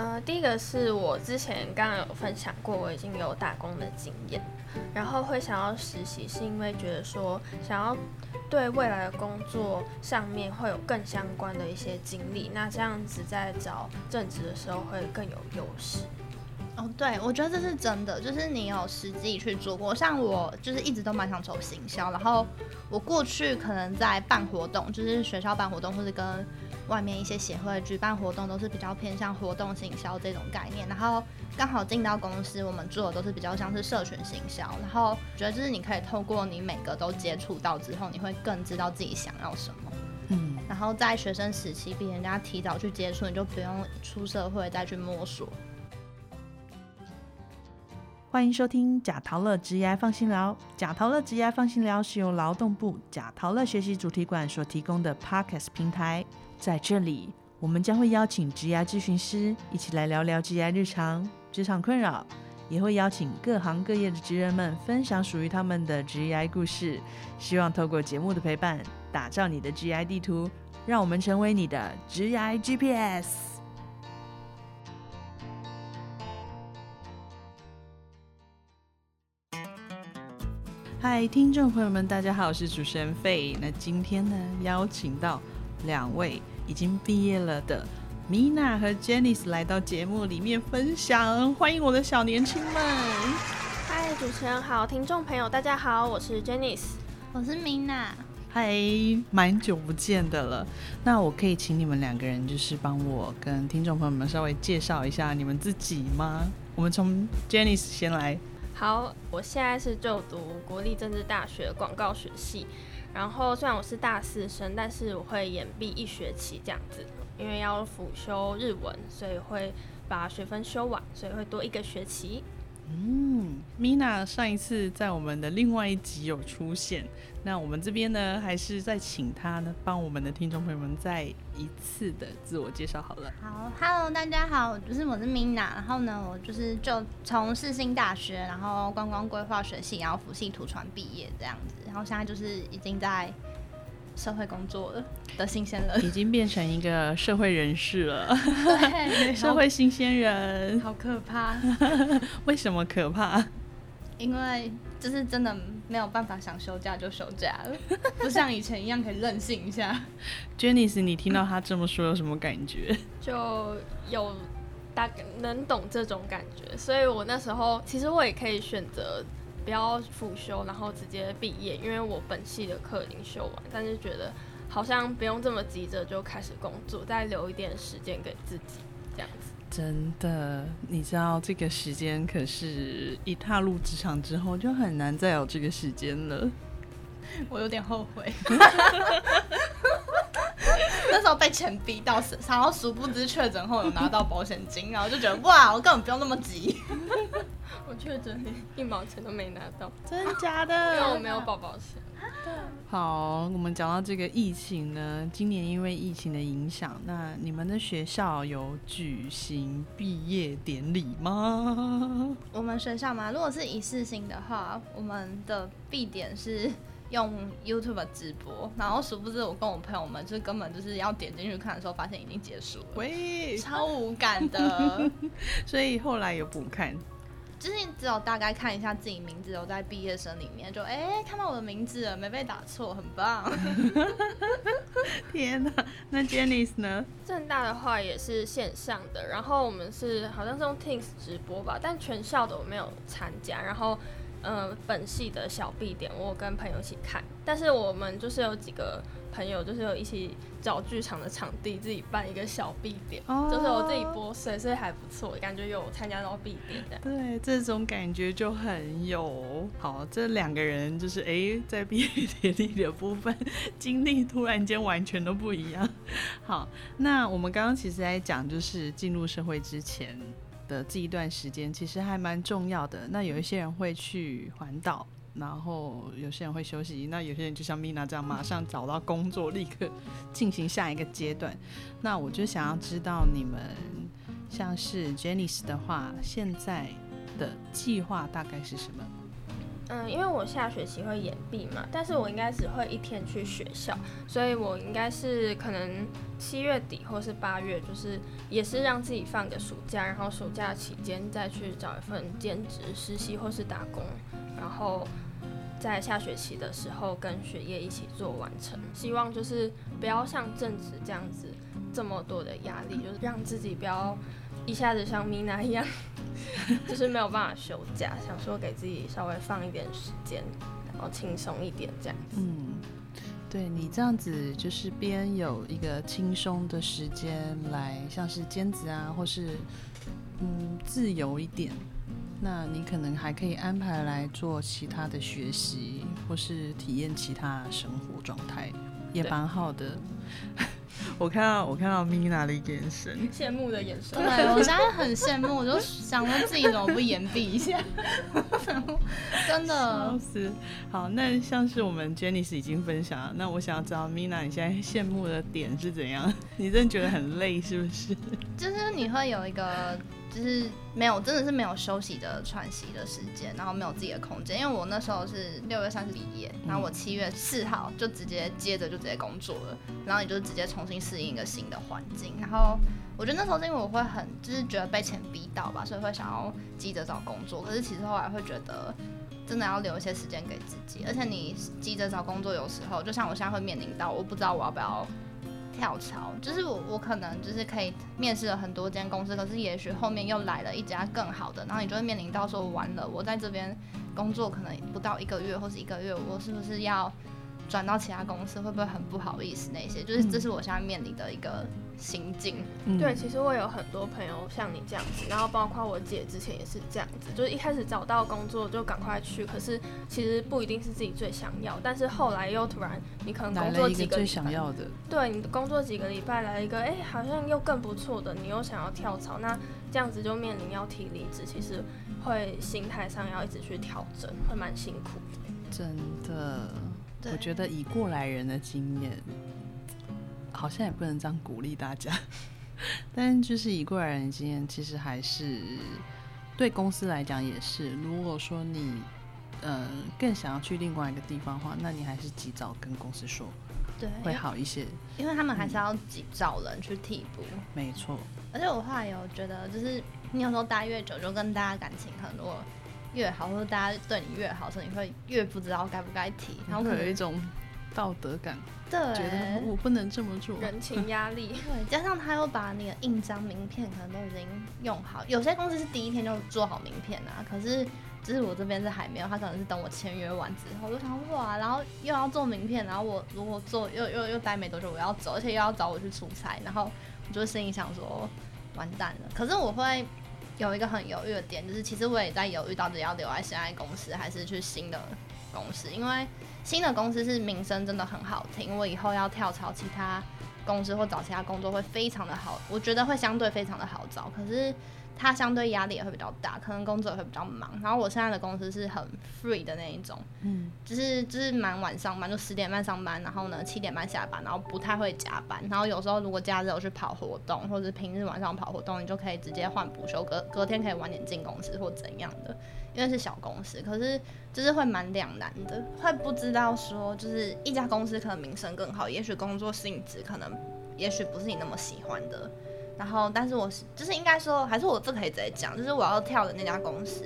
呃，第一个是我之前刚刚有分享过，我已经有打工的经验，然后会想要实习，是因为觉得说想要对未来的工作上面会有更相关的一些经历，那这样子在找正职的时候会更有优势。哦，对，我觉得这是真的，就是你有实际去做过。像我就是一直都蛮想走行销，然后我过去可能在办活动，就是学校办活动，或者跟外面一些协会举办活动，都是比较偏向活动行销这种概念。然后刚好进到公司，我们做的都是比较像是社群行销。然后觉得就是你可以透过你每个都接触到之后，你会更知道自己想要什么。嗯。然后在学生时期比人家提早去接触，你就不用出社会再去摸索。欢迎收听假陶乐职业放心聊。假陶乐职业放心聊是由劳动部假陶乐学习主题馆所提供的 Podcast 平台。在这里，我们将会邀请职业咨询师一起来聊聊职业日常、职场困扰，也会邀请各行各业的职人们分享属于他们的职业故事。希望透过节目的陪伴，打造你的职业地图，让我们成为你的职业 GPS。嗨，听众朋友们，大家好，我是主持人费。那今天呢，邀请到两位已经毕业了的 Mina 和 Jennice 来到节目里面分享，欢迎我的小年轻们。嗨，主持人好，听众朋友大家好，我是 Jennice，我是 Mina。嗨，蛮久不见的了。那我可以请你们两个人，就是帮我跟听众朋友们稍微介绍一下你们自己吗？我们从 Janice 先来。好，我现在是就读国立政治大学广告学系，然后虽然我是大四生，但是我会延毕一学期这样子，因为要辅修日文，所以会把学分修完，所以会多一个学期。嗯，Mina 上一次在我们的另外一集有出现，那我们这边呢，还是再请他呢，帮我们的听众朋友们再一次的自我介绍好了。好，Hello，大家好，就是我是 Mina，然后呢，我就是就从世新大学，然后观光规划学系，然后辅系图传毕业这样子，然后现在就是已经在。社会工作了的新鲜人，已经变成一个社会人士了。对，社会新鲜人，好可怕。为什么可怕？因为就是真的没有办法想休假就休假了，不像以前一样可以任性一下。Janice，你听到他这么说有什么感觉？就有大概能懂这种感觉，所以我那时候其实我也可以选择。不要辅修，然后直接毕业，因为我本系的课已经修完，但是觉得好像不用这么急着就开始工作，再留一点时间给自己，这样子。真的，你知道这个时间可是一踏入职场之后就很难再有这个时间了。我有点后悔。那时候被钱逼到死，然后殊不知确诊后有拿到保险金，然后就觉得哇，我根本不用那么急。我确诊一毛钱都没拿到，真假的？因为我没有宝宝险。好，我们讲到这个疫情呢，今年因为疫情的影响，那你们的学校有举行毕业典礼吗？我们学校吗？如果是一次性的话，我们的毕点是。用 YouTube 直播，然后殊不知我跟我朋友们，就是根本就是要点进去看的时候，发现已经结束了，喂，超无感的。所以后来有补看，就是只有大概看一下自己名字，有在毕业生里面，就哎看到我的名字了，没被打错，很棒。天哪，那 jenice 呢？正大的话也是线上的，然后我们是好像是用 Teams 直播吧，但全校的我没有参加，然后。嗯，本系的小 B 点，我跟朋友一起看，但是我们就是有几个朋友，就是有一起找剧场的场地，自己办一个小 B 点，就是我自己播水，所以还不错，感觉有参加到 B 点的。对，这种感觉就很有好。这两个人就是哎，在毕业典礼的部分经历突然间完全都不一样。好，那我们刚刚其实在讲，就是进入社会之前。的这一段时间其实还蛮重要的。那有一些人会去环岛，然后有些人会休息。那有些人就像米娜这样，马上找到工作，立刻进行下一个阶段。那我就想要知道你们，像是 Janice 的话，现在的计划大概是什么？嗯，因为我下学期会延毕嘛，但是我应该只会一天去学校，所以我应该是可能七月底或是八月，就是也是让自己放个暑假，然后暑假期间再去找一份兼职实习或是打工，然后在下学期的时候跟学业一起做完成。希望就是不要像正职这样子这么多的压力，就是让自己不要一下子像米娜一样。就是没有办法休假，想说给自己稍微放一点时间，然后轻松一点这样。嗯，对你这样子就是边有一个轻松的时间来，像是兼职啊，或是嗯自由一点，那你可能还可以安排来做其他的学习，或是体验其他生活状态，也蛮好的。我看到我看到 Mina 的眼神，羡慕的眼神。对 我现在很羡慕，我就想到自己怎么不言毕一下，真的。好，那像是我们 Jenny 是已经分享了，那我想要知道 Mina 你现在羡慕的点是怎样？你真的觉得很累是不是？就是你会有一个。就是没有，真的是没有休息的喘息的时间，然后没有自己的空间。因为我那时候是六月三十毕业，然后我七月四号就直接接着就直接工作了，然后你就直接重新适应一个新的环境。然后我觉得那时候是因为我会很就是觉得被钱逼到吧，所以会想要急着找工作。可是其实后来会觉得真的要留一些时间给自己，而且你急着找工作，有时候就像我现在会面临到，我不知道我要不要。跳槽就是我，我可能就是可以面试了很多间公司，可是也许后面又来了一家更好的，然后你就会面临到说完了，我在这边工作可能不到一个月或是一个月，我是不是要？转到其他公司会不会很不好意思？那些就是这是我现在面临的一个心境。对，其实我有很多朋友像你这样子，然后包括我姐之前也是这样子，就是一开始找到工作就赶快去，可是其实不一定是自己最想要，但是后来又突然你可能工作几个最想要的，对你工作几个礼拜来一个，哎，好像又更不错的，你又想要跳槽，那这样子就面临要提离职，其实会心态上要一直去调整，会蛮辛苦的。真的。我觉得以过来人的经验，好像也不能这样鼓励大家。但就是以过来人的经验，其实还是对公司来讲也是。如果说你呃更想要去另外一个地方的话，那你还是及早跟公司说，对，会好一些。因为他们还是要及找人去替补。没错。而且我后来有觉得，就是你有时候待越久，就跟大家感情很多。越好，或者大家对你越好，所以你会越不知道该不该提，然后有一种道德感，对，觉得我不能这么做，人情压力，对，加上他又把那个印章名片可能都已经用好，有些公司是第一天就做好名片啊，可是就是我这边是还没有，他可能是等我签约完之后，我就想哇，然后又要做名片，然后我如果做又又又待没多久我要走，而且又要找我去出差，然后我就心里想说完蛋了，可是我会。有一个很犹豫的点，就是其实我也在犹豫，到底要留在现在公司还是去新的公司。因为新的公司是名声真的很好听，我以后要跳槽其他公司或找其他工作会非常的好，我觉得会相对非常的好找。可是。它相对压力也会比较大，可能工作也会比较忙。然后我现在的公司是很 free 的那一种，嗯，就是就是蛮晚上班，就十点半上班，然后呢七点半下班，然后不太会加班。然后有时候如果假日有去跑活动，或者平日晚上跑活动，你就可以直接换补休，隔隔天可以晚点进公司或怎样的。因为是小公司，可是就是会蛮两难的，会不知道说就是一家公司可能名声更好，也许工作性质可能也许不是你那么喜欢的。然后，但是我是就是应该说，还是我这可以直接讲，就是我要跳的那家公司，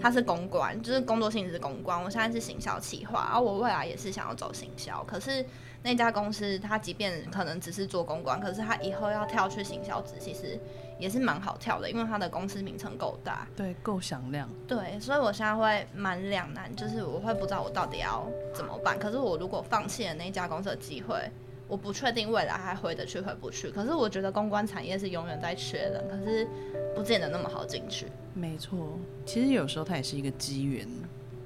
它是公关，就是工作性质是公关。我现在是行销企划，然后我未来也是想要走行销。可是那家公司，它即便可能只是做公关，可是它以后要跳去行销职，其实也是蛮好跳的，因为它的公司名称够大，对，够响亮。对，所以我现在会蛮两难，就是我会不知道我到底要怎么办。可是我如果放弃了那家公司的机会。我不确定未来还回得去回不去，可是我觉得公关产业是永远在缺人，可是不见得那么好进去。没错，其实有时候它也是一个机缘。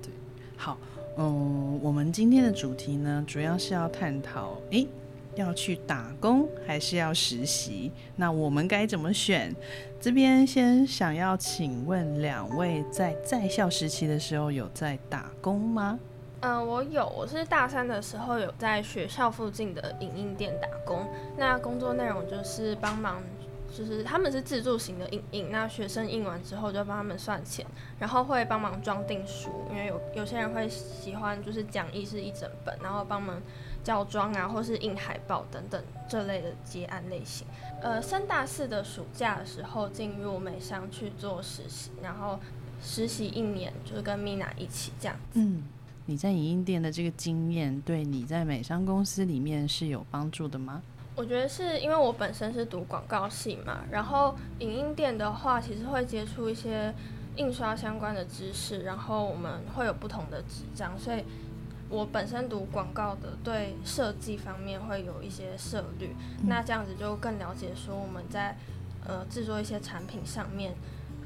对，好，嗯，我们今天的主题呢，主要是要探讨，诶，要去打工还是要实习？那我们该怎么选？这边先想要请问两位，在在校时期的时候有在打工吗？嗯，我有，我是大三的时候有在学校附近的影印店打工。那工作内容就是帮忙就是他们是自助型的影印，那学生印完之后就帮他们算钱，然后会帮忙装订书，因为有有些人会喜欢就是讲义是一整本，然后帮忙校装啊，或是印海报等等这类的接案类型。呃，升大四的暑假的时候进入美商去做实习，然后实习一年就是跟 Mina 一起这样。嗯，你在影音店的这个经验对你在美商公司里面是有帮助的吗？我觉得是因为我本身是读广告系嘛，然后影音店的话，其实会接触一些印刷相关的知识，然后我们会有不同的纸张，所以我本身读广告的，对设计方面会有一些涉虑，那这样子就更了解说我们在呃制作一些产品上面，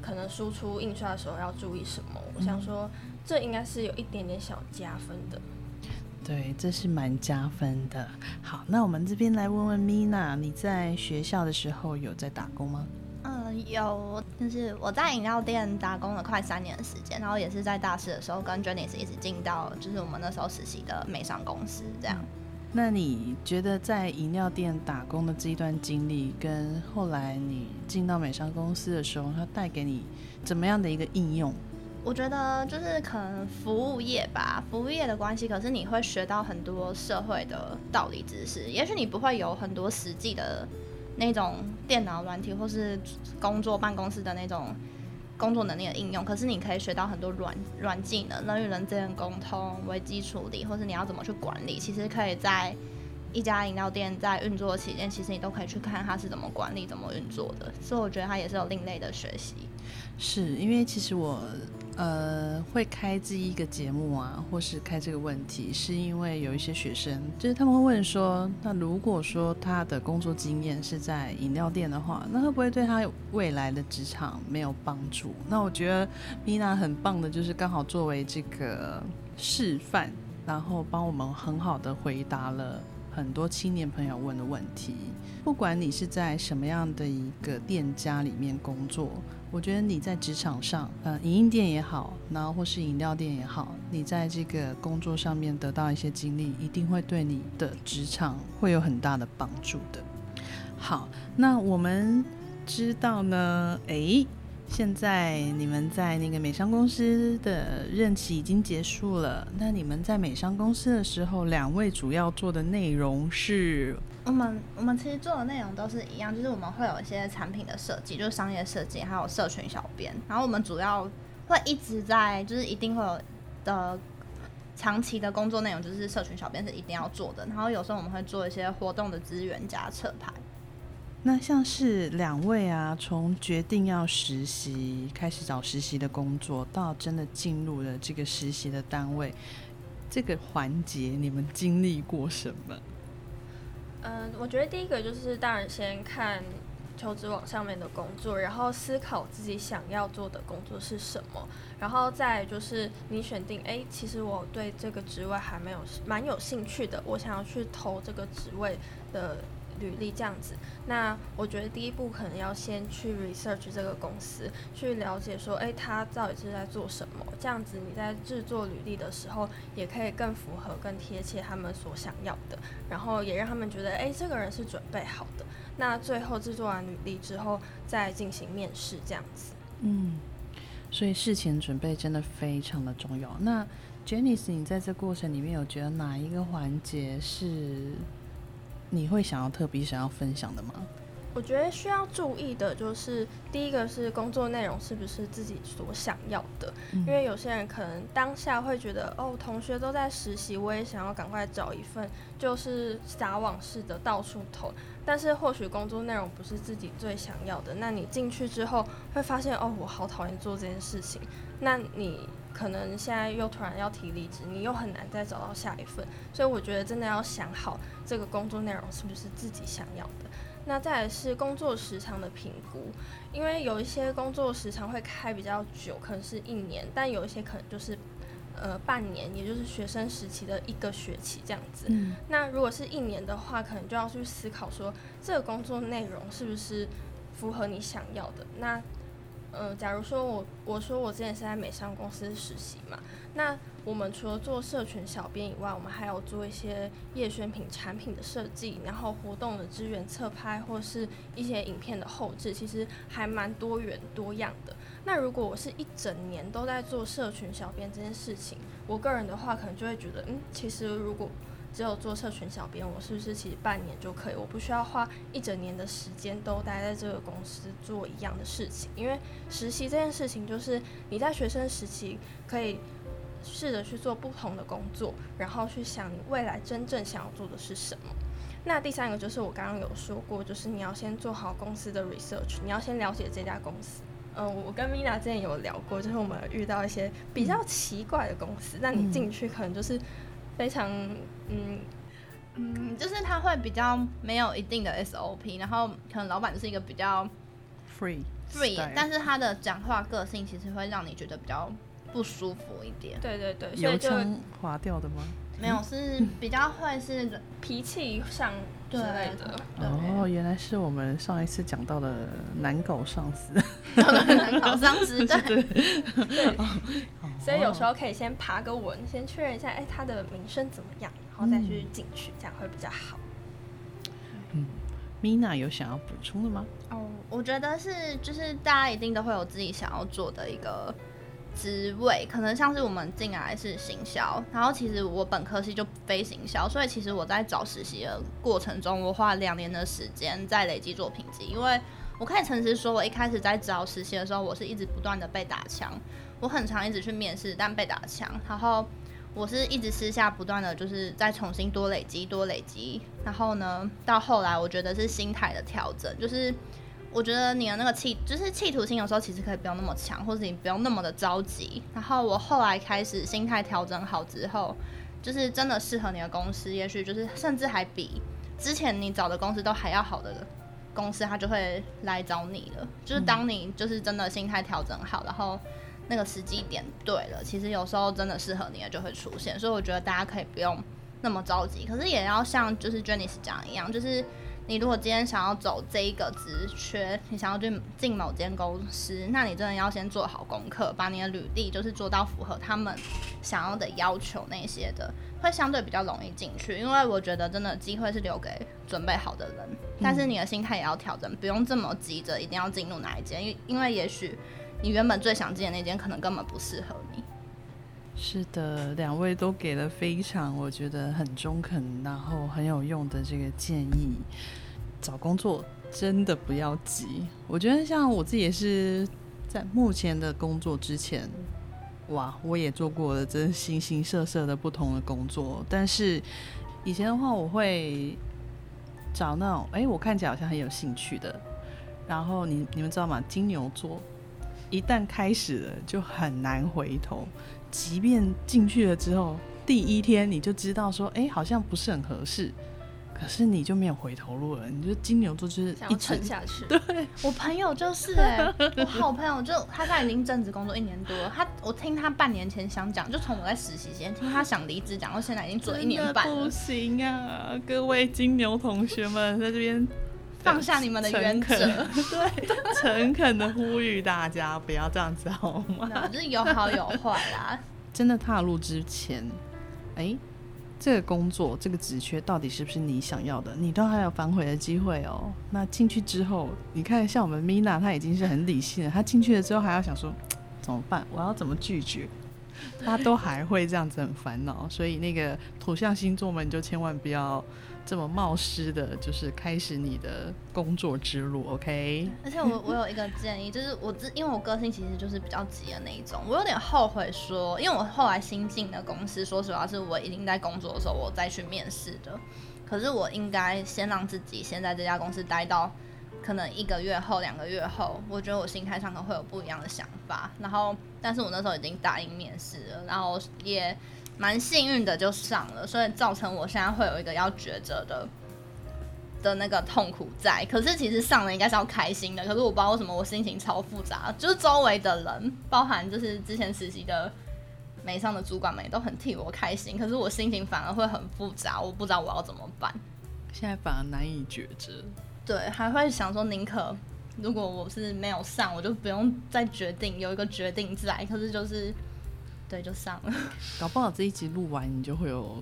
可能输出印刷的时候要注意什么。我想说，这应该是有一点点小加分的。对，这是蛮加分的。好，那我们这边来问问 Mina，你在学校的时候有在打工吗？嗯，有，就是我在饮料店打工了快三年的时间，然后也是在大四的时候跟 Jenny 一起进到，就是我们那时候实习的美商公司这样。那你觉得在饮料店打工的这一段经历，跟后来你进到美商公司的时候，它带给你怎么样的一个应用？我觉得就是可能服务业吧，服务业的关系，可是你会学到很多社会的道理知识。也许你不会有很多实际的那种电脑软体或是工作办公室的那种工作能力的应用，可是你可以学到很多软软技能，人与人之间沟通、危机处理，或是你要怎么去管理。其实可以在一家饮料店在运作期间，其实你都可以去看它是怎么管理、怎么运作的。所以我觉得它也是有另类的学习。是因为其实我。呃，会开这一个节目啊，或是开这个问题，是因为有一些学生，就是他们会问说，那如果说他的工作经验是在饮料店的话，那会不会对他未来的职场没有帮助？那我觉得米娜很棒的，就是刚好作为这个示范，然后帮我们很好的回答了很多青年朋友问的问题。不管你是在什么样的一个店家里面工作。我觉得你在职场上，呃，影音店也好，然后或是饮料店也好，你在这个工作上面得到一些经历，一定会对你的职场会有很大的帮助的。好，那我们知道呢，诶，现在你们在那个美商公司的任期已经结束了，那你们在美商公司的时候，两位主要做的内容是？我们我们其实做的内容都是一样，就是我们会有一些产品的设计，就是商业设计，还有社群小编。然后我们主要会一直在，就是一定会有的长期的工作内容，就是社群小编是一定要做的。然后有时候我们会做一些活动的资源加侧排。那像是两位啊，从决定要实习，开始找实习的工作，到真的进入了这个实习的单位，这个环节你们经历过什么？嗯，我觉得第一个就是当然先看求职网上面的工作，然后思考自己想要做的工作是什么，然后再就是你选定，哎，其实我对这个职位还没有蛮有兴趣的，我想要去投这个职位的。履历这样子，那我觉得第一步可能要先去 research 这个公司，去了解说，哎，他到底是在做什么？这样子你在制作履历的时候，也可以更符合、更贴切他们所想要的，然后也让他们觉得，哎，这个人是准备好的。那最后制作完履历之后，再进行面试这样子。嗯，所以事前准备真的非常的重要。那 Janice，你在这过程里面有觉得哪一个环节是？你会想要特别想要分享的吗？我觉得需要注意的就是，第一个是工作内容是不是自己所想要的，因为有些人可能当下会觉得，哦，同学都在实习，我也想要赶快找一份，就是撒网式的到处投，但是或许工作内容不是自己最想要的，那你进去之后会发现，哦，我好讨厌做这件事情，那你。可能现在又突然要提离职，你又很难再找到下一份，所以我觉得真的要想好这个工作内容是不是自己想要的。那再来是工作时长的评估，因为有一些工作时长会开比较久，可能是一年，但有一些可能就是呃半年，也就是学生时期的一个学期这样子。那如果是一年的话，可能就要去思考说这个工作内容是不是符合你想要的。那呃，假如说我我说我之前是在美商公司实习嘛，那我们除了做社群小编以外，我们还有做一些夜宣品产品的设计，然后活动的支援侧拍，或是一些影片的后置，其实还蛮多元多样的。那如果我是一整年都在做社群小编这件事情，我个人的话可能就会觉得，嗯，其实如果只有做社群小编，我是不是其实半年就可以？我不需要花一整年的时间都待在这个公司做一样的事情，因为实习这件事情就是你在学生时期可以。试着去做不同的工作，然后去想你未来真正想要做的是什么。那第三个就是我刚刚有说过，就是你要先做好公司的 research，你要先了解这家公司。嗯，我跟 Mina 之前有聊过，就是我们遇到一些比较奇怪的公司，那你进去可能就是非常嗯嗯，就是他会比较没有一定的 SOP，然后可能老板就是一个比较 free free，但是他的讲话个性其实会让你觉得比较。不舒服一点，对对对，油腔滑调的吗？没有，是比较会是脾气上之类的。哦，原来是我们上一次讲到的难搞上司，难搞上司，对 对。所以有时候可以先爬个文，先确认一下，哎，他的名声怎么样，然后再去进去，这样会比较好。嗯，Mina 有想要补充的吗？哦，我觉得是，就是大家一定都会有自己想要做的一个。职位可能像是我们进来是行销，然后其实我本科系就非行销，所以其实我在找实习的过程中，我花了两年的时间在累积作品集。因为我可以诚实说，我一开始在找实习的时候，我是一直不断的被打枪，我很常一直去面试，但被打枪，然后我是一直私下不断的就是再重新多累积多累积，然后呢，到后来我觉得是心态的调整，就是。我觉得你的那个气，就是企图心，有时候其实可以不用那么强，或者你不用那么的着急。然后我后来开始心态调整好之后，就是真的适合你的公司，也许就是甚至还比之前你找的公司都还要好的公司，他就会来找你了。就是当你就是真的心态调整好，然后那个时机点对了，其实有时候真的适合你的就会出现。所以我觉得大家可以不用那么着急，可是也要像就是 Jenny 讲一样，就是。你如果今天想要走这一个职缺，你想要去进某间公司，那你真的要先做好功课，把你的履历就是做到符合他们想要的要求那些的，会相对比较容易进去。因为我觉得真的机会是留给准备好的人，但是你的心态也要调整，不用这么急着一定要进入哪一间，因因为也许你原本最想进的那间可能根本不适合你。是的，两位都给了非常我觉得很中肯，然后很有用的这个建议。找工作真的不要急，我觉得像我自己也是在目前的工作之前，哇，我也做过了真形形色色的不同的工作。但是以前的话，我会找那种哎，我看起来好像很有兴趣的。然后你你们知道吗？金牛座一旦开始了，就很难回头。即便进去了之后，第一天你就知道说，哎，好像不是很合适，可是你就没有回头路了。你就金牛座就是一沉下去。对，我朋友就是哎，我好朋友就他在已经正职工作一年多，他我听他半年前想讲，就从我在实习前听他想离职讲，到现在已经做了一年半了。不行啊，各位金牛同学们在这边放下你们的原则，对，诚恳的呼吁大家不要这样子好吗？就是有好有坏啦。真的踏入之前，哎，这个工作这个职缺到底是不是你想要的？你都还有反悔的机会哦。那进去之后，你看像我们 Mina，她已经是很理性了。她进去了之后还要想说 怎么办？我要怎么拒绝？她都还会这样子很烦恼。所以那个土象星座们就千万不要。这么冒失的，就是开始你的工作之路，OK？而且我我有一个建议，就是我之因为我个性其实就是比较急的那一种，我有点后悔说，因为我后来新进的公司，说实话是我已经在工作的时候我再去面试的，可是我应该先让自己先在这家公司待到可能一个月后、两个月后，我觉得我心态上可能会有不一样的想法。然后，但是我那时候已经答应面试了，然后也。蛮幸运的就上了，所以造成我现在会有一个要抉择的的那个痛苦在。可是其实上了应该是要开心的，可是我不知道为什么我心情超复杂，就是周围的人，包含就是之前实习的没上的主管们也都很替我开心，可是我心情反而会很复杂，我不知道我要怎么办。现在反而难以抉择，对，还会想说宁可如果我是没有上，我就不用再决定有一个决定在，可是就是对就上了，搞不好这一集录完，你就会有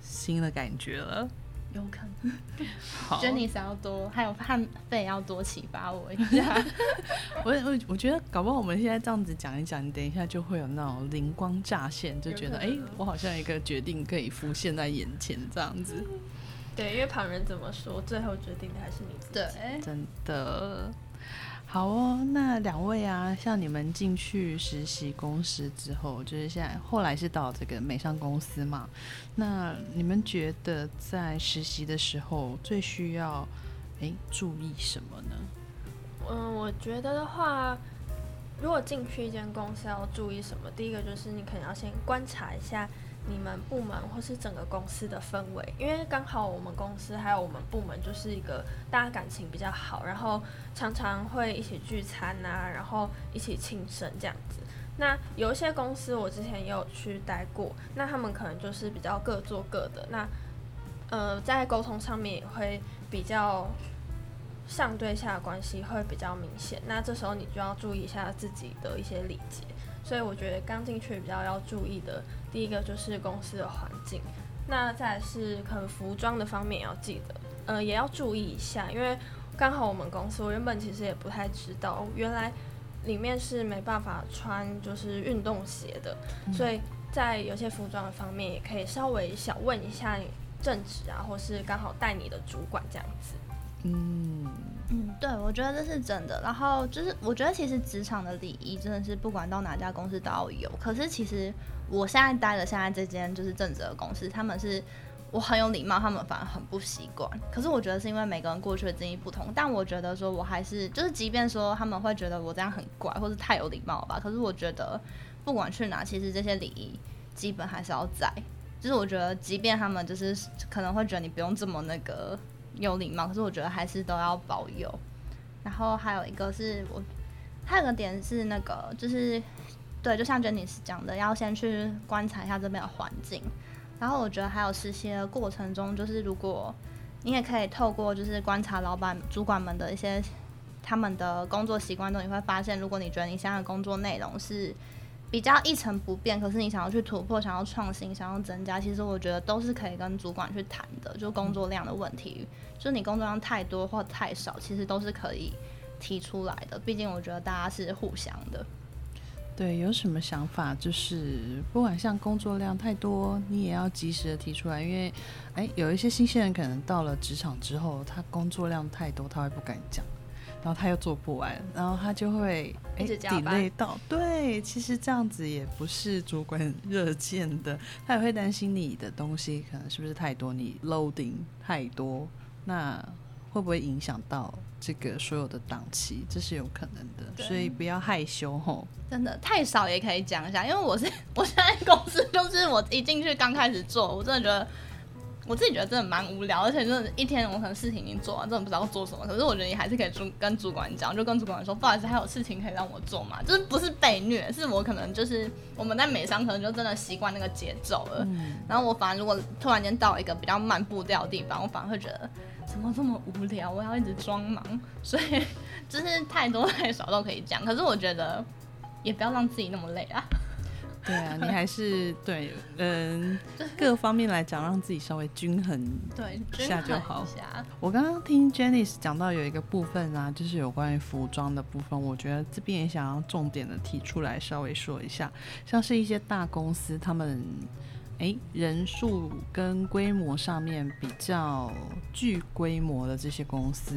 新的感觉了。有可能。好，觉得你想要多，还有汉费要多启发我一下。我 我我觉得搞不好我们现在这样子讲一讲，你等一下就会有那种灵光乍现，就觉得哎、诶我好像一个决定可以浮现在眼前这样子。对，因为旁人怎么说，最后决定的还是你自己。对，真的。好哦，那两位啊，像你们进去实习公司之后，就是现在后来是到这个美商公司嘛？那你们觉得在实习的时候最需要诶注意什么呢？嗯，我觉得的话，如果进去一间公司要注意什么，第一个就是你可能要先观察一下你们部门或是整个公司的氛围，因为刚好我们公司还有我们部门就是一个大家感情比较好，然后常常会一起聚餐啊，然后一起庆生这样子。那有一些公司我之前也有去待过，那他们可能就是比较各做各的，那呃在沟通上面也会比较上对下的关系会比较明显，那这时候你就要注意一下自己的一些礼节。所以我觉得刚进去比较要注意的，第一个就是公司的环境，那再来是可能服装的方面也要记得，呃，也要注意一下，因为刚好我们公司我原本其实也不太知道，原来里面是没办法穿就是运动鞋的，所以在有些服装的方面也可以稍微小问一下正职啊，或是刚好带你的主管这样子。嗯，嗯，对，我觉得这是真的。然后就是，我觉得其实职场的礼仪真的是不管到哪家公司都要有。可是其实我现在待的现在这间就是正职的公司，他们是我很有礼貌，他们反而很不习惯。可是我觉得是因为每个人过去的经历不同，但我觉得说我还是就是，即便说他们会觉得我这样很怪，或是太有礼貌吧，可是我觉得不管去哪，其实这些礼仪基本还是要在。就是我觉得，即便他们就是可能会觉得你不用这么那个有礼貌，可是我觉得还是都要保有。然后还有一个是我，还有个点是那个就是，对，就像 Jenny 讲的，要先去观察一下这边的环境。然后我觉得还有实习的过程中，就是如果你也可以透过就是观察老板、主管们的一些他们的工作习惯中，你会发现，如果你觉得你现在的工作内容是比较一成不变，可是你想要去突破、想要创新、想要增加，其实我觉得都是可以跟主管去谈的，就工作量的问题，就你工作量太多或太少，其实都是可以提出来的。毕竟我觉得大家是互相的。对，有什么想法？就是不管像工作量太多，你也要及时的提出来，因为，哎，有一些新鲜人可能到了职场之后，他工作量太多，他会不敢讲，然后他又做不完，然后他就会哎一直加班 delay 到。对，其实这样子也不是主管热见的，他也会担心你的东西可能是不是太多，你 loading 太多，那会不会影响到这个所有的档期？这是有可能的，所以不要害羞吼。真的太少也可以讲一下，因为我是 我现在公司就是我一进去刚开始做，我真的觉得我自己觉得真的蛮无聊，而且真的一天我可能事情已经做完，真的不知道做什么。可是我觉得你还是可以主跟主管讲，就跟主管说，不好意思，还有事情可以让我做嘛，就是不是被虐，是我可能就是我们在美商可能就真的习惯那个节奏了。嗯，然后我反而如果突然间到一个比较慢步调的地方，我反而会觉得怎么这么无聊，我要一直装忙，所以就是太多 太少都可以讲。可是我觉得也不要让自己那么累啊。对啊，你还是对，嗯，各方面来讲，让自己稍微均衡。对，一下就好我刚刚听 Janice 讲到有一个部分啊，就是有关于服装的部分，我觉得这边也想要重点的提出来，稍微说一下，像是一些大公司，他们诶人数跟规模上面比较具规模的这些公司。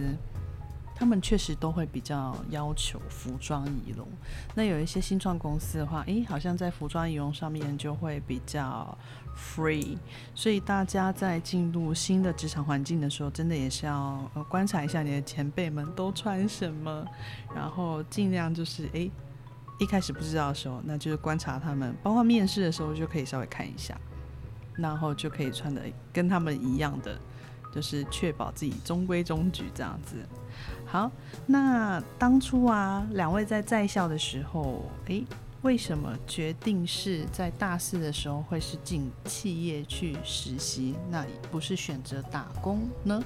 他们确实都会比较要求服装仪容，那有一些新创公司的话，诶，好像在服装仪容上面就会比较 free，所以大家在进入新的职场环境的时候，真的也是要观察一下你的前辈们都穿什么，然后尽量就是诶，一开始不知道的时候，那就是观察他们，包括面试的时候就可以稍微看一下，然后就可以穿的跟他们一样的，就是确保自己中规中矩这样子。好，那当初啊，两位在在校的时候，诶，为什么决定是在大四的时候会是进企业去实习，那不是选择打工呢？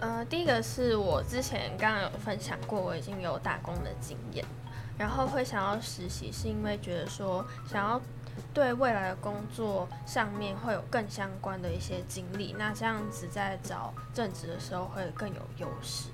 呃，第一个是我之前刚刚有分享过，我已经有打工的经验，然后会想要实习，是因为觉得说想要对未来的工作上面会有更相关的一些经历，那这样子在找正职的时候会更有优势。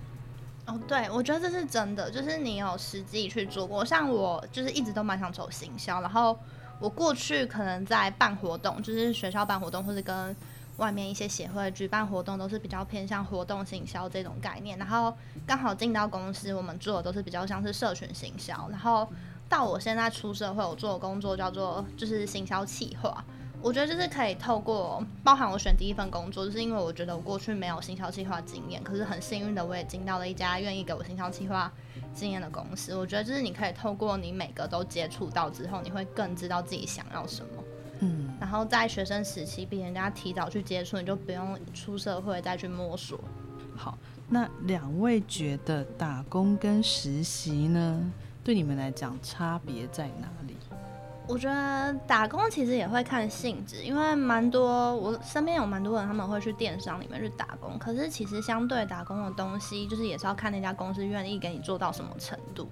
哦，对，我觉得这是真的，就是你有实际去做过。像我就是一直都蛮想走行销，然后我过去可能在办活动，就是学校办活动或者跟外面一些协会举办活动，都是比较偏向活动行销这种概念。然后刚好进到公司，我们做的都是比较像是社群行销。然后到我现在出社会，我做的工作叫做就是行销企划。我觉得就是可以透过包含我选第一份工作，就是因为我觉得我过去没有行销计划经验，可是很幸运的我也进到了一家愿意给我行销计划经验的公司。我觉得就是你可以透过你每个都接触到之后，你会更知道自己想要什么。嗯，然后在学生时期比人家提早去接触，你就不用出社会再去摸索。好，那两位觉得打工跟实习呢，对你们来讲差别在哪里？我觉得打工其实也会看性质，因为蛮多我身边有蛮多人他们会去电商里面去打工，可是其实相对打工的东西，就是也是要看那家公司愿意给你做到什么程度。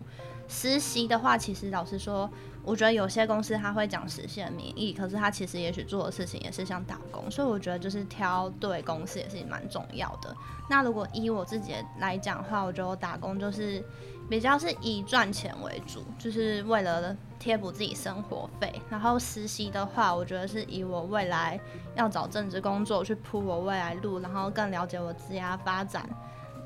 实习的话，其实老实说，我觉得有些公司他会讲实习的名义，可是他其实也许做的事情也是像打工，所以我觉得就是挑对公司也是蛮重要的。那如果以我自己来讲的话，我觉得我打工就是比较是以赚钱为主，就是为了贴补自己生活费。然后实习的话，我觉得是以我未来要找正职工作去铺我未来路，然后更了解我职业发展。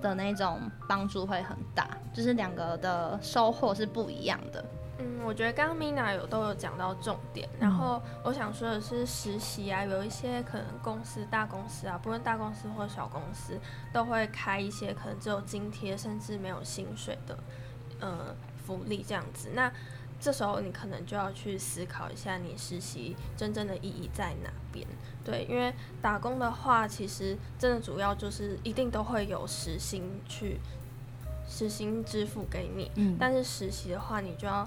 的那种帮助会很大，就是两个的收获是不一样的。嗯，我觉得刚刚 Mina 有都有讲到重点，然后我想说的是实习啊，有一些可能公司大公司啊，不论大公司或小公司，都会开一些可能只有津贴甚至没有薪水的呃福利这样子。那这时候你可能就要去思考一下，你实习真正的意义在哪边？对，因为打工的话，其实真的主要就是一定都会有实薪去实薪支付给你。嗯。但是实习的话，你就要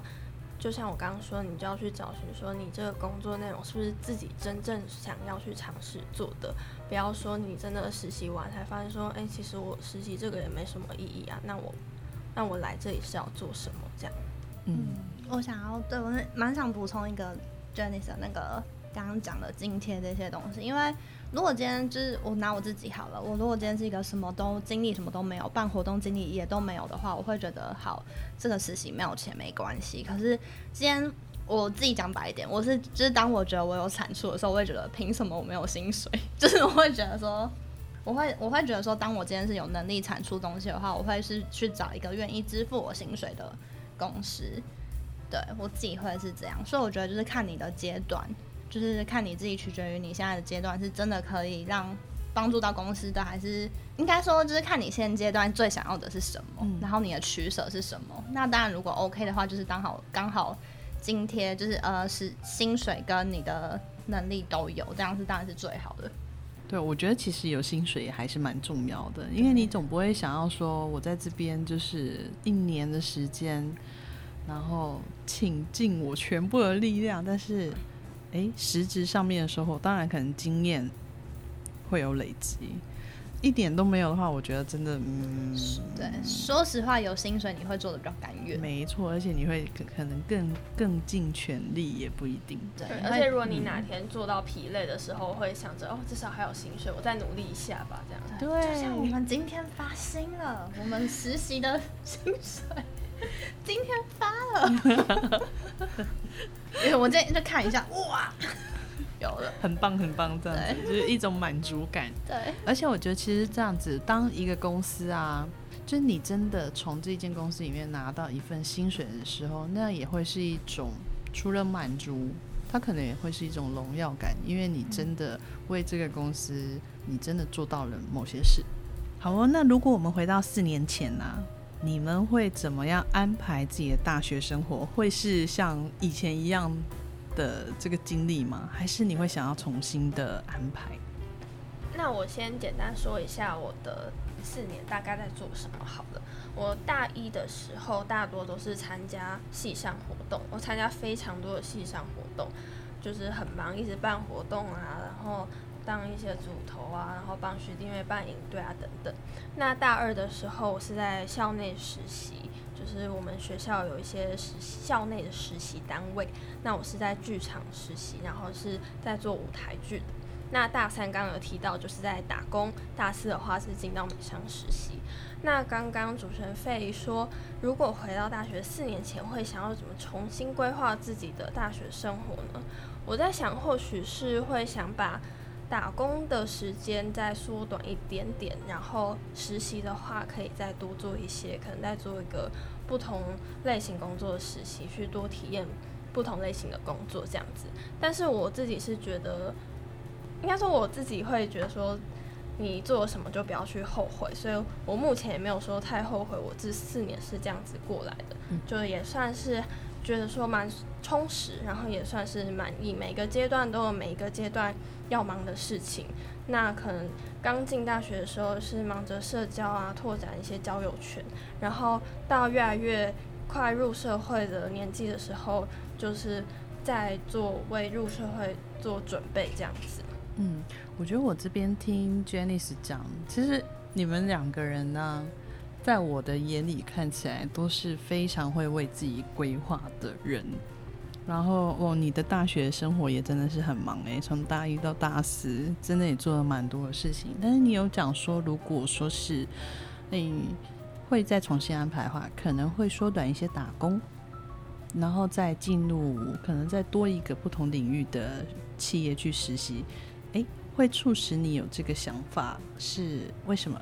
就像我刚刚说，你就要去找寻说你这个工作内容是不是自己真正想要去尝试做的。不要说你真的实习完才发现说，哎，其实我实习这个也没什么意义啊。那我那我来这里是要做什么？这样。嗯。我想要对我蛮想补充一个 Jenny 的那个刚刚讲的津贴这些东西，因为如果今天就是我拿我自己好了，我如果今天是一个什么都经历什么都没有，办活动经历也都没有的话，我会觉得好，这个实习没有钱没关系。可是今天我自己讲白一点，我是就是当我觉得我有产出的时候，我会觉得凭什么我没有薪水？就是我会觉得说，我会我会觉得说，当我今天是有能力产出东西的话，我会是去找一个愿意支付我薪水的公司。对我自己会是这样，所以我觉得就是看你的阶段，就是看你自己取决于你现在的阶段是真的可以让帮助到公司的，还是应该说就是看你现阶段最想要的是什么，然后你的取舍是什么。那当然如果 OK 的话，就是刚好刚好津贴就是呃是薪水跟你的能力都有，这样是当然是最好的。对，我觉得其实有薪水也还是蛮重要的，因为你总不会想要说我在这边就是一年的时间。然后倾尽我全部的力量，但是，哎，实质上面的收获，当然可能经验会有累积，一点都没有的话，我觉得真的，嗯，对，说实话，有薪水你会做的比较甘愿，没错，而且你会可可能更更尽全力，也不一定，对，而且如果你哪天做到疲累的时候，会想着哦，至少还有薪水，我再努力一下吧，这样，对，就像我们今天发薪了，我们实习的薪水。今天发了，我今天就看一下，哇，有了，很棒很棒，这样子就是一种满足感。对，而且我觉得其实这样子，当一个公司啊，就是你真的从这间公司里面拿到一份薪水的时候，那也会是一种除了满足，它可能也会是一种荣耀感，因为你真的为这个公司，你真的做到了某些事。好哦，那如果我们回到四年前呢？你们会怎么样安排自己的大学生活？会是像以前一样的这个经历吗？还是你会想要重新的安排？那我先简单说一下我的四年大概在做什么好了。我大一的时候大多都是参加系上活动，我参加非常多的系上活动，就是很忙，一直办活动啊，然后。当一些组头啊，然后帮学弟妹办营队啊等等。那大二的时候，我是在校内实习，就是我们学校有一些实校内的实习单位。那我是在剧场实习，然后是在做舞台剧的。那大三刚刚有提到，就是在打工；大四的话是进到美商实习。那刚刚主持人费说，如果回到大学四年前，会想要怎么重新规划自己的大学生活呢？我在想，或许是会想把打工的时间再缩短一点点，然后实习的话可以再多做一些，可能再做一个不同类型工作的实习，去多体验不同类型的工作这样子。但是我自己是觉得。应该说我自己会觉得说，你做了什么就不要去后悔，所以我目前也没有说太后悔，我这四年是这样子过来的，就也算是觉得说蛮充实，然后也算是满意。每个阶段都有每个阶段要忙的事情，那可能刚进大学的时候是忙着社交啊，拓展一些交友圈，然后到越来越快入社会的年纪的时候，就是在做为入社会做准备这样子。嗯，我觉得我这边听 Janice 讲，其实你们两个人呢，在我的眼里看起来都是非常会为自己规划的人。然后哦，你的大学生活也真的是很忙诶，从大一到大四，真的也做了蛮多的事情。但是你有讲说，如果说是你会再重新安排的话，可能会缩短一些打工，然后再进入可能再多一个不同领域的企业去实习。哎，会促使你有这个想法是为什么？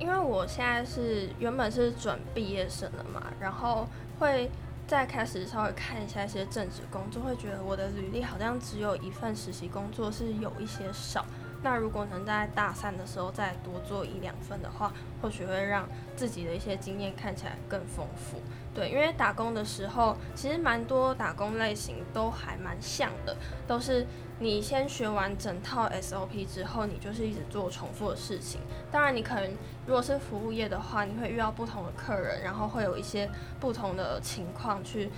因为我现在是原本是准毕业生了嘛，然后会再开始稍微看一下一些正职工作，会觉得我的履历好像只有一份实习工作是有一些少。那如果能在大三的时候再多做一两份的话，或许会让自己的一些经验看起来更丰富。对，因为打工的时候，其实蛮多打工类型都还蛮像的，都是你先学完整套 SOP 之后，你就是一直做重复的事情。当然，你可能如果是服务业的话，你会遇到不同的客人，然后会有一些不同的情况去。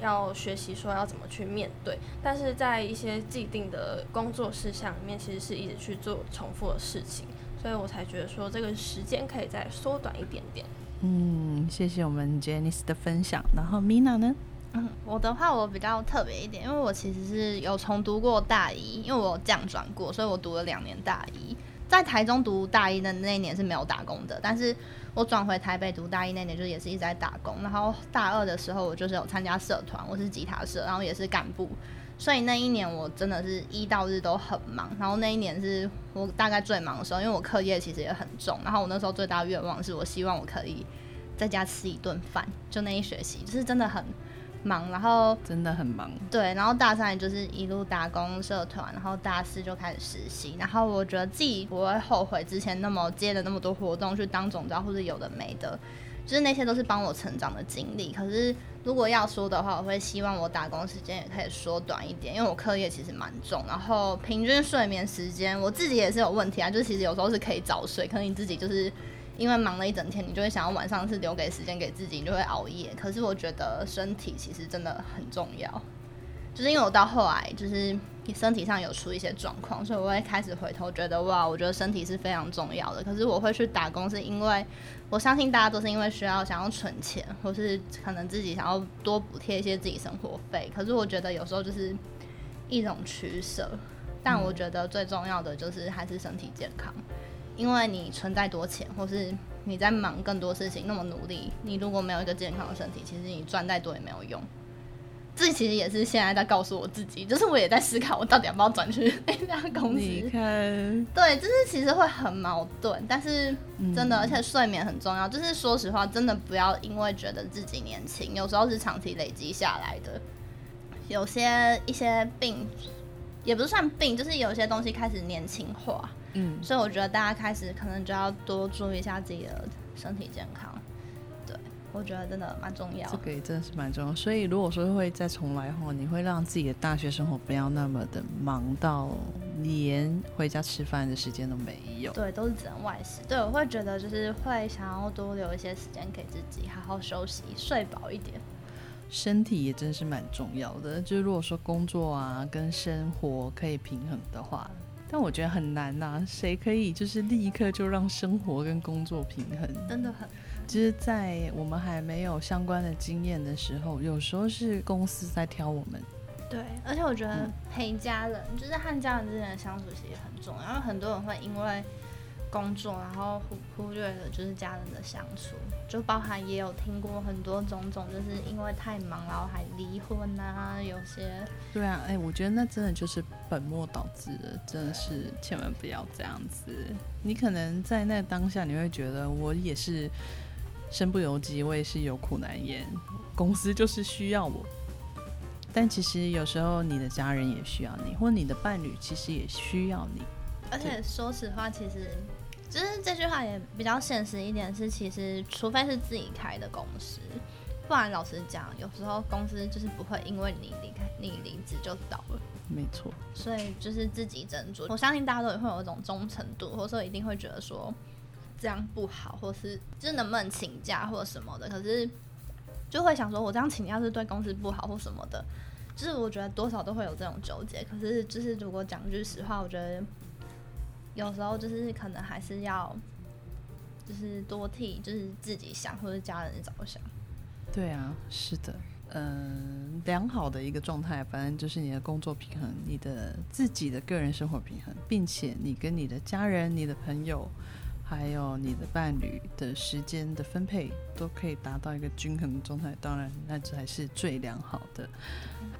要学习说要怎么去面对，但是在一些既定的工作事项里面，其实是一直去做重复的事情，所以我才觉得说这个时间可以再缩短一点点。嗯，谢谢我们 Janice 的分享。然后 Mina 呢？嗯，我的话我比较特别一点，因为我其实是有重读过大一，因为我降转过，所以我读了两年大一。在台中读大一的那一年是没有打工的，但是我转回台北读大一那年，就也是一直在打工。然后大二的时候，我就是有参加社团，我是吉他社，然后也是干部，所以那一年我真的是一到日都很忙。然后那一年是我大概最忙的时候，因为我课业其实也很重。然后我那时候最大的愿望是我希望我可以在家吃一顿饭，就那一学期，就是真的很。忙，然后真的很忙。对，然后大三就是一路打工社团，然后大四就开始实习。然后我觉得自己不会后悔之前那么接了那么多活动去当总招，或者有的没的，就是那些都是帮我成长的经历。可是如果要说的话，我会希望我打工时间也可以缩短一点，因为我课业其实蛮重，然后平均睡眠时间我自己也是有问题啊，就是其实有时候是可以早睡，可能你自己就是。因为忙了一整天，你就会想要晚上是留给时间给自己，你就会熬夜。可是我觉得身体其实真的很重要，就是因为我到后来就是身体上有出一些状况，所以我会开始回头觉得哇，我觉得身体是非常重要的。可是我会去打工，是因为我相信大家都是因为需要想要存钱，或是可能自己想要多补贴一些自己生活费。可是我觉得有时候就是一种取舍，但我觉得最重要的就是还是身体健康。因为你存在多钱，或是你在忙更多事情，那么努力，你如果没有一个健康的身体，其实你赚再多也没有用。这其实也是现在在告诉我自己，就是我也在思考，我到底要不要转去 那家公司。你看，对，就是其实会很矛盾，但是真的，而且睡眠很重要。就是说实话，真的不要因为觉得自己年轻，有时候是长期累积下来的。有些一些病，也不是算病，就是有些东西开始年轻化。嗯，所以我觉得大家开始可能就要多注意一下自己的身体健康。对，我觉得真的蛮重要。这个也真的是蛮重要。所以如果说会再重来后，你会让自己的大学生活不要那么的忙到连回家吃饭的时间都没有。对，都是只能外食。对，我会觉得就是会想要多留一些时间给自己，好好休息，睡饱一点。身体也真是蛮重要的。就是如果说工作啊跟生活可以平衡的话。但我觉得很难呐、谁可以就是立刻就让生活跟工作平衡？真的很就是在我们还没有相关的经验的时候，有时候是公司在挑我们。对，而且我觉得嗯陪家人，就是和家人之间的相处其实也很重要，因为很多人会因为工作，然后忽忽略了就是家人的相处，就包含也有听过很多种种，就是因为太忙，然后还离婚啊，有些对啊，哎、我觉得那真的就是本末倒置了，真的是千万不要这样子。你可能在那当下，你会觉得我也是身不由己，我也是有苦难言，公司就是需要我。但其实有时候你的家人也需要你，或你的伴侣其实也需要你。而且说实话，其实就是这句话也比较现实一点，是其实除非是自己开的公司，不然老实讲，有时候公司就是不会因为你离开你离职就倒了。没错，所以就是自己斟酌。我相信大家都也会有一种忠诚度，或者说一定会觉得说这样不好，或是就是能不能请假或者什么的。可是就会想说，我这样请假是对公司不好或什么的。就是我觉得多少都会有这种纠结。可是就是如果讲句实话，我觉得有时候就是可能还是要就是多替就是自己想或者家人着想。对啊，是的，嗯、良好的一个状态，反正就是你的工作平衡，你的自己的个人生活平衡，并且你跟你的家人、你的朋友，还有你的伴侣的时间的分配，都可以达到一个均衡的状态。当然，那才是最良好的。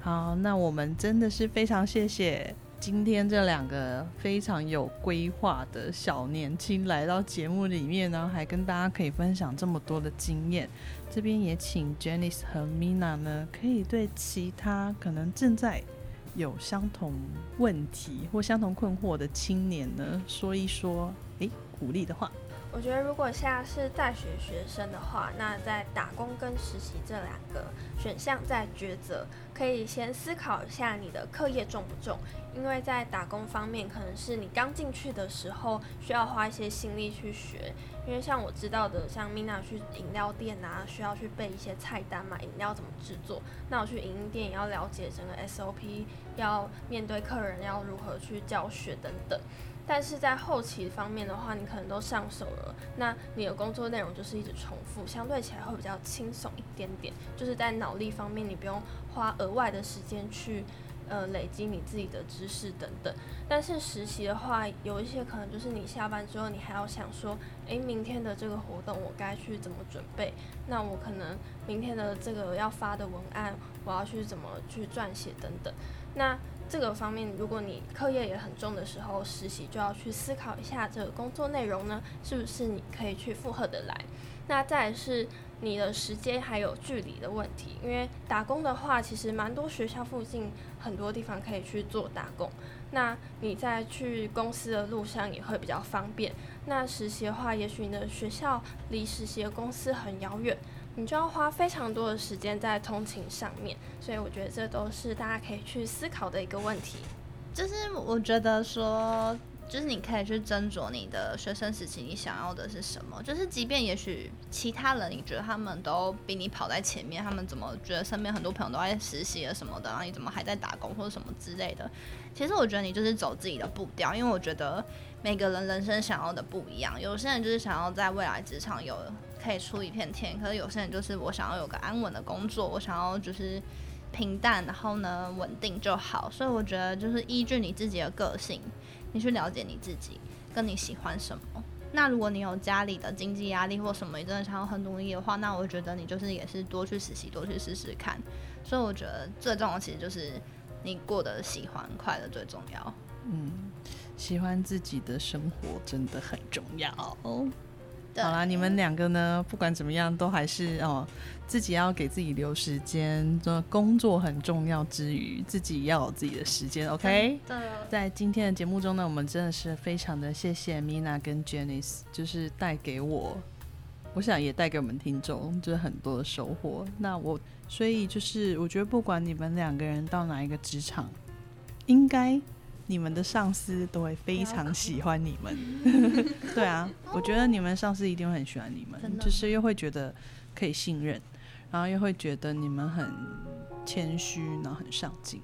好，那我们真的是非常谢谢今天这两个非常有规划的小年轻来到节目里面呢，还跟大家可以分享这么多的经验。这边也请 Janice 和 Mina 呢，可以对其他可能正在有相同问题或相同困惑的青年呢，说一说诶鼓励的话。我觉得如果现在是在学学生的话，那在打工跟实习这两个选项在抉择，可以先思考一下你的课业重不重，因为在打工方面，可能是你刚进去的时候需要花一些心力去学，因为像我知道的，像 Mina 去饮料店啊，需要去背一些菜单嘛，饮料怎么制作，那我去影音店也要了解整个 SOP，要面对客人要如何去教学等等。但是在后期方面的话，你可能都上手了，那你的工作内容就是一直重复，相对起来会比较轻松一点点。就是在脑力方面，你不用花额外的时间去呃累积你自己的知识等等。但是实习的话，有一些可能就是你下班之后，你还要想说，诶，明天的这个活动我该去怎么准备？那我可能明天的这个要发的文案，我要去怎么去撰写等等。那这个方面，如果你课业也很重的时候，实习就要去思考一下这个工作内容呢，是不是你可以去负荷的来。那再是你的时间还有距离的问题，因为打工的话，其实蛮多学校附近很多地方可以去做打工。那你在去公司的路上也会比较方便。那实习的话，也许你的学校离实习的公司很遥远，你就要花非常多的时间在通勤上面。所以我觉得这都是大家可以去思考的一个问题。就是我觉得说，就是你可以去斟酌你的学生时期你想要的是什么。就是即便也许其他人你觉得他们都比你跑在前面，他们怎么觉得身边很多朋友都在实习了什么的，然后你怎么还在打工或者什么之类的。其实我觉得你就是走自己的步调，因为我觉得每个人人生想要的不一样。有些人就是想要在未来职场有可以出一片天，可是有些人就是我想要有个安稳的工作，我想要就是。平淡，然后呢稳定就好。所以我觉得就是依据你自己的个性，你去了解你自己，跟你喜欢什么。那如果你有家里的经济压力或什么，你真的想要很努力的话，那我觉得你就是也是多去实习，多去试试看。所以我觉得最重要其实就是你过得喜欢、快乐最重要。嗯，喜欢自己的生活真的很重要。对好啦，你们两个呢，不管怎么样，都还是哦，自己要给自己留时间。这工作很重要之余，自己要有自己的时间。OK，对，在今天的节目中呢，我们真的是非常的谢谢 Mina 跟 Janice，就是带给我，我想也带给我们听众就是很多的收获。那我所以就是我觉得不管你们两个人到哪一个职场，应该你们的上司都会非常喜欢你们。对啊，我觉得你们上司一定会很喜欢你们就是又会觉得可以信任，然后又会觉得你们很谦虚，然后很上进。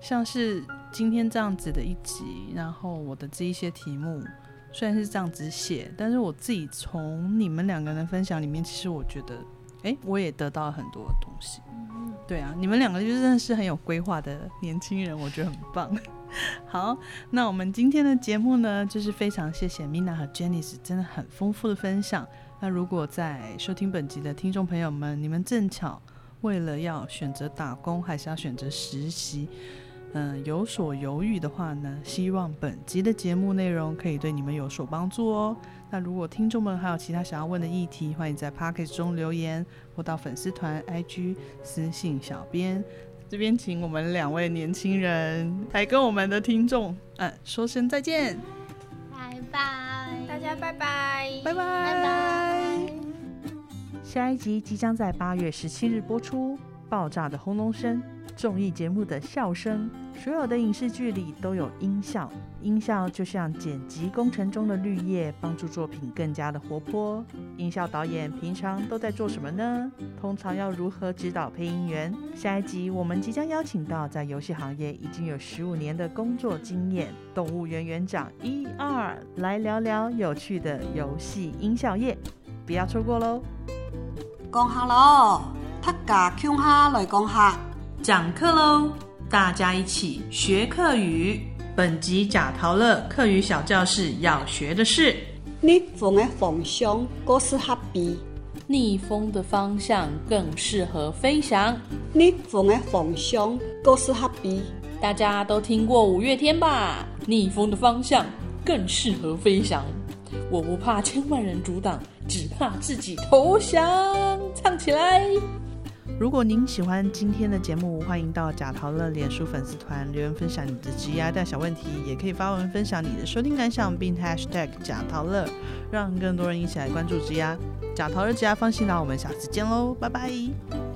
像是今天这样子的一集，然后我的这一些题目虽然是这样子写，但是我自己从你们两个人分享里面，其实我觉得，哎，我也得到了很多东西。对啊，你们两个就真的是很有规划的年轻人，我觉得很棒。好，那我们今天的节目呢，就是非常谢谢 Mina 和 Janice，真的很丰富的分享。那如果在收听本集的听众朋友们，你们正巧为了要选择打工，还是要选择实习，嗯，有所犹豫的话呢，希望本集的节目内容可以对你们有所帮助哦。那如果听众们还有其他想要问的议题，欢迎在 p o c k e t 中留言，或到粉丝团 IG 私信小编。这边请我们两位年轻人来跟我们的听众，嗯，说声再见，拜拜，大家拜拜，拜拜，拜拜。下一集即将在八月十七日播出，《爆炸的轰隆声》综艺节目的笑声。所有的影视剧里都有音效，音效就像剪辑工程中的绿叶，帮助作品更加的活泼。音效导演平常都在做什么呢？通常要如何指导配音员？下一集我们即将邀请到在游戏行业已经有十五年的工作经验，动物园园长一二来聊聊有趣的游戏音效业，不要错过喽！讲下咯，他家乡下来讲下，讲课喽！大家一起学课语。本集贾陶乐课语小教室要学的是逆风的方向更适合飞，逆风的方向更适合飞翔。逆风的方向更适合飞。大家都听过五月天吧？逆风的方向更适合飞翔。我不怕千万人阻挡，只怕自己投降。唱起来！如果您喜欢今天的节目，欢迎到贾陶乐脸书粉丝团留言分享你的积压大小问题，也可以发文分享你的收听感想，并 #hashtag 贾陶乐，让更多人一起来关注积压。贾陶乐积压放心啦，我们下次见喽，拜拜。